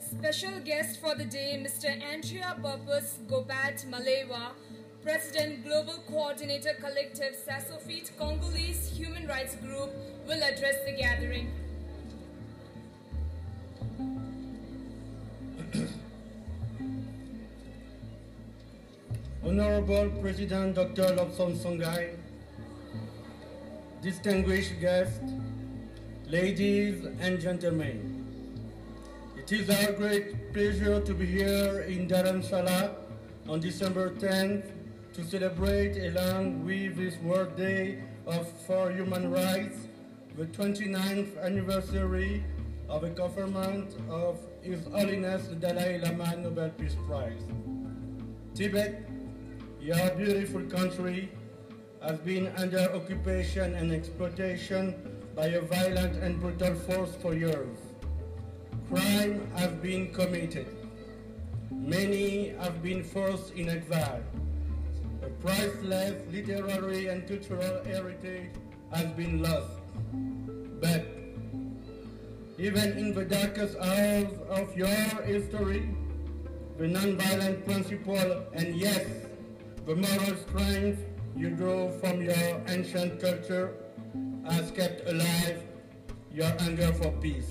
Special guest for the day, Mr. Andrea Purpose Ngombet Malewa, President Global Coordinator Collective Sassoufit Congolese Human Rights Group, will address the gathering. Honorable President Dr. Lobsang Sangay, distinguished guests, ladies and gentlemen, it is our great pleasure to be here in Dharamshala on December 10th to celebrate along with this World Day of for Human Rights, the 29th anniversary of the conferment of His Holiness the Dalai Lama Nobel Peace Prize. Tibet, your beautiful country, has been under occupation and exploitation by a violent and brutal force for years. Crime has been committed. Many have been forced in exile. A priceless literary and cultural heritage has been lost. But even in the darkest hours of your history, the nonviolent principle and yes, the moral strength you draw from your ancient culture has kept alive your hunger for peace.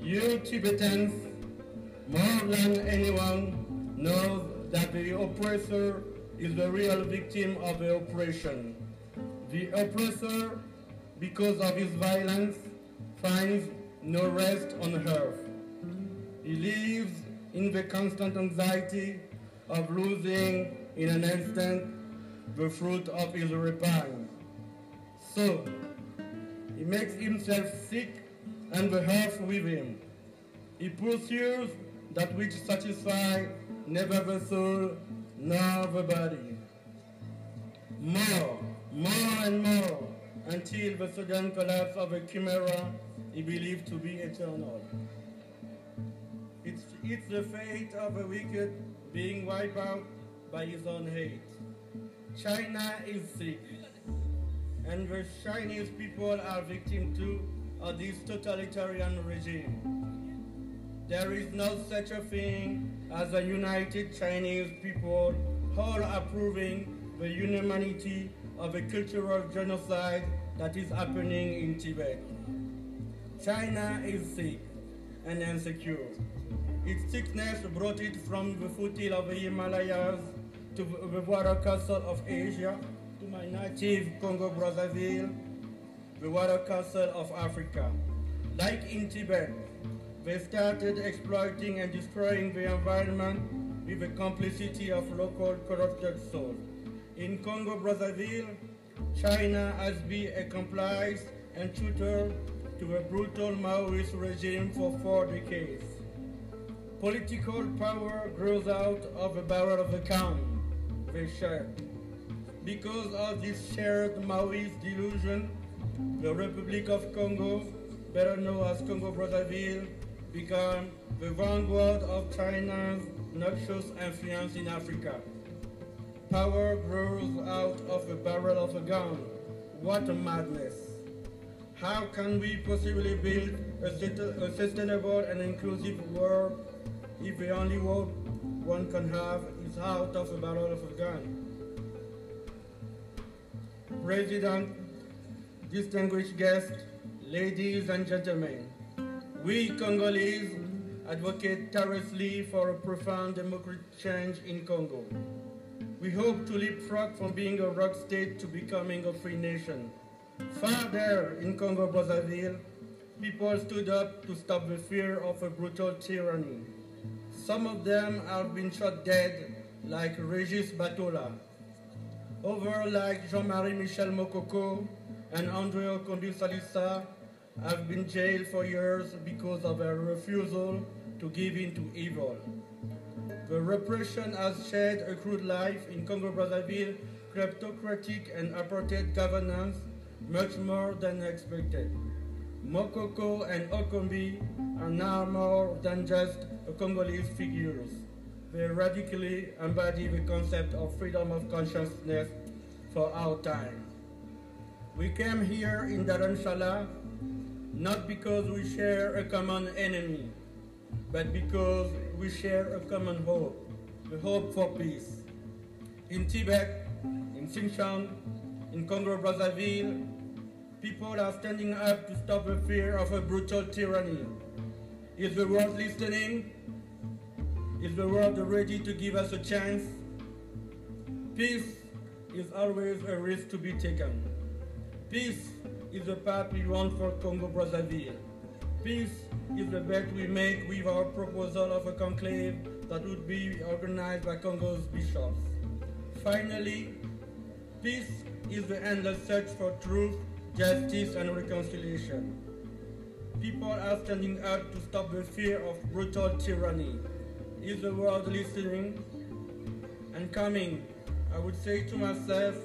You Tibetans, more than anyone, know that the oppressor is the real victim of the oppression. The oppressor, because of his violence, finds no rest on earth. He lives in the constant anxiety of losing in an instant the fruit of his rapine. So, he makes himself sick and the earth with him. He pursues that which satisfies never the soul nor the body. More, more and more, until the sudden collapse of a chimera he believed to be eternal. It's, it's the fate of a wicked being wiped out by his own hate. China is sick, and the Chinese people are victim too of uh, this totalitarian regime. There is no such a thing as a united Chinese people all approving the inhumanity of a cultural genocide that is happening in Tibet. China is sick and insecure. Its sickness brought it from the foothills of the Himalayas to the water castle of Asia, to my native Congo Brazzaville, the water castle of Africa. Like in Tibet, they started exploiting and destroying the environment with the complicity of local corrupted souls. In Congo Brazzaville, China has been a complice and tutor to a brutal Maoist regime for four decades. Political power grows out of the barrel of the gun Because of this shared Maoist delusion, the Republic of Congo, better known as Congo Brazzaville, became the vanguard of China's noxious influence in Africa. Power grows out of the barrel of a gun. What a madness. How can we possibly build a, a sustainable and inclusive world if the only world one can have is out of the barrel of a gun? President, distinguished guests, ladies and gentlemen, we Congolese advocate tirelessly for a profound democratic change in Congo. We hope to leapfrog from being a rock state to becoming a free nation. Far there in Congo Brazzaville, people stood up to stop the fear of a brutal tyranny. Some of them have been shot dead, like Regis Batola. Others, like Jean-Marie Michel Mokoko and Andre Okombi Salissa, have been jailed for years because of their refusal to give in to evil. The repression has shed a crude life in Congo Brazzaville, kleptocratic and apartheid governance, much more than expected. Mokoko and Okombi are now more than just Congolese figures. They radically embody the concept of freedom of consciousness, for our time. We came here in Dharamshala not because we share a common enemy, but because we share a common hope, the hope for peace. In Tibet, in Xinjiang, in Congo Brazzaville, people are standing up to stop the fear of a brutal tyranny. Is the world listening? Is the world ready to give us a chance? Peace is always a risk to be taken. Peace is the path we want for Congo Brazzaville. Peace is the bet we make with our proposal of a conclave that would be organized by Congo's bishops. Finally, peace is the endless search for truth, justice, and reconciliation. People are standing up to stop the fear of brutal tyranny. Is the world listening? And coming, I would say to myself,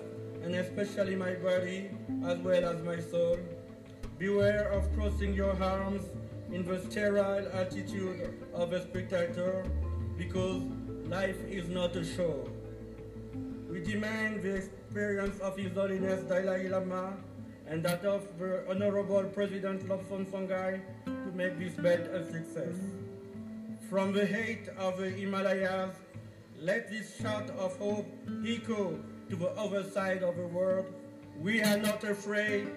and especially my body, as well as my soul, beware of crossing your arms in the sterile attitude of a spectator, because life is not a show. We demand the experience of His Holiness Dalai Lama and that of the Honorable President Lobsang Sangay to make this bet a success. From the height of the Himalayas, let this shout of hope echo to the other side of the world. We are not afraid.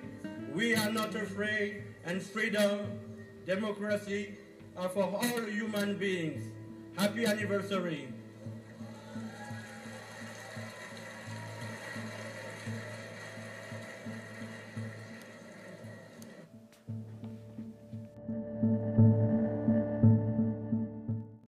We are not afraid. And freedom, democracy are for all human beings. Happy anniversary.